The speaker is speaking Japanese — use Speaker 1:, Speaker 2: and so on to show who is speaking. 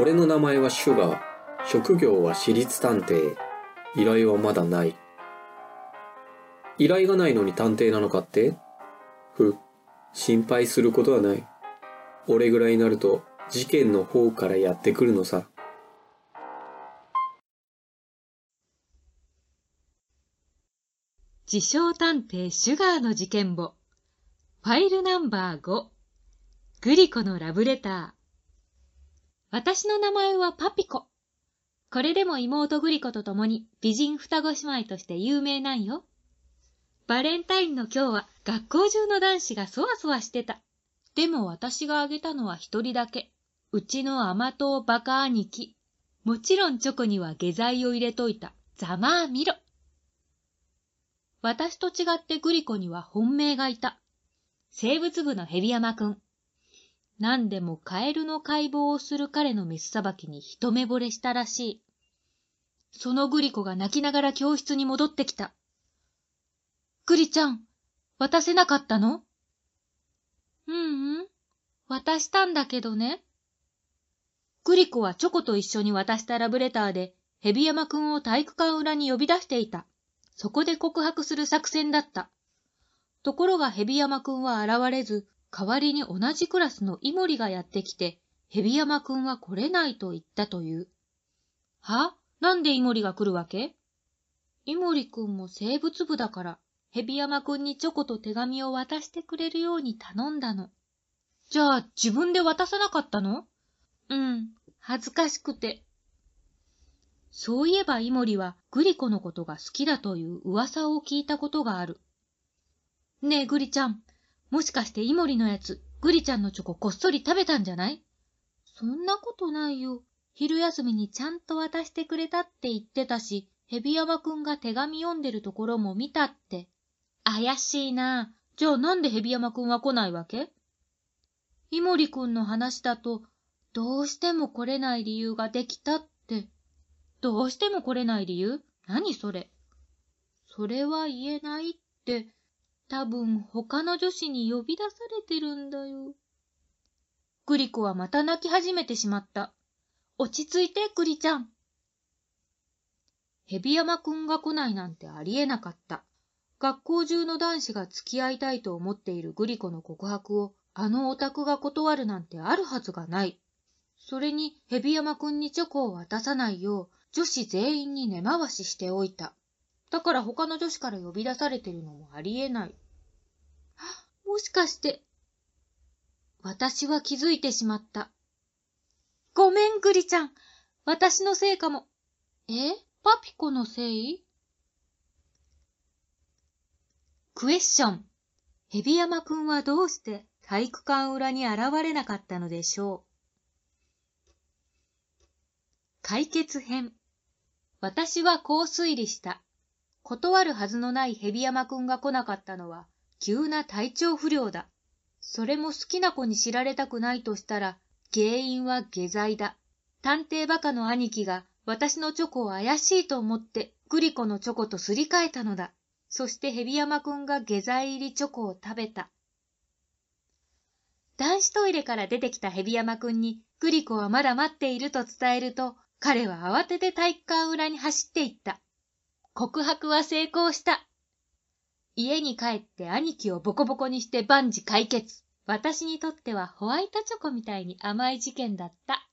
Speaker 1: 俺の名前はシュガー。職業は私立探偵。依頼はまだない。依頼がないのに探偵なのかって？ふ、心配することはない。俺ぐらいになると事件の方からやってくるのさ。
Speaker 2: 自称探偵シュガーの事件簿。ファイルナンバー5。グリコのラブレター。私の名前はパピコ。これでも妹グリコと共に美人双子姉妹として有名なんよ。バレンタインの今日は学校中の男子がそわそわしてた。でも私があげたのは一人だけ。うちの甘党バカ兄貴。もちろんチョコには下剤を入れといた。ざまあみろ。私と違ってグリコには本命がいた。生物部のヘビ山くん。何でもカエルの解剖をする彼のメスさばきに一目惚れしたらしい。そのグリコが泣きながら教室に戻ってきた。グリちゃん、渡せなかったの？ううん、渡したんだけどね。グリコはチョコと一緒に渡したラブレターで、ヘビ山くんを体育館裏に呼び出していた。そこで告白する作戦だった。ところがヘビ山くんは現れず、代わりに同じクラスのイモリがやってきて、ヘビ山くんは来れないと言ったという。は？なんでイモリが来るわけ？イモリくんも生物部だから、ヘビ山くんにチョコと手紙を渡してくれるように頼んだの。じゃあ自分で渡さなかったの？うん、恥ずかしくて。そういえばイモリはグリコのことが好きだという噂を聞いたことがある。ねえグリちゃん、もしかしてイモリのやつ、グリちゃんのチョコこっそり食べたんじゃない？そんなことないよ。昼休みにちゃんと渡してくれたって言ってたし、ヘビヤマくんが手紙読んでるところも見たって。怪しいな。じゃあなんでヘビヤマくんは来ないわけ？イモリくんの話だと、どうしても来れない理由ができたって。どうしても来れない理由？何それ？それは言えないって、多分他の女子に呼び出されてるんだよ。グリコはまた泣き始めてしまった。落ち着いて、グリちゃん。ヘビ山くんが来ないなんてありえなかった。学校中の男子が付き合いたいと思っているグリコの告白をあのオタクが断るなんてあるはずがない。それにヘビ山くんにチョコを渡さないよう女子全員に根回ししておいた。だから他の女子から呼び出されてるのもありえない。もしかして、私は気づいてしまった。ごめん、グリちゃん。私のせいかも。え？パピコのせい？クエスチョン。ヘビ山くんはどうして体育館裏に現れなかったのでしょう？解決編。私はこう推理した。断るはずのないヘビ山くんが来なかったのは、急な体調不良だ。それも好きな子に知られたくないとしたら、原因は下剤だ。探偵バカの兄貴が私のチョコを怪しいと思ってグリコのチョコとすり替えたのだ。そしてヘビ山くんが下剤入りチョコを食べた。男子トイレから出てきたヘビ山くんにグリコはまだ待っていると伝えると、彼は慌てて体育館裏に走っていった。告白は成功した。家に帰って兄貴をボコボコにして万事解決。私にとってはホワイトチョコみたいに甘い事件だった。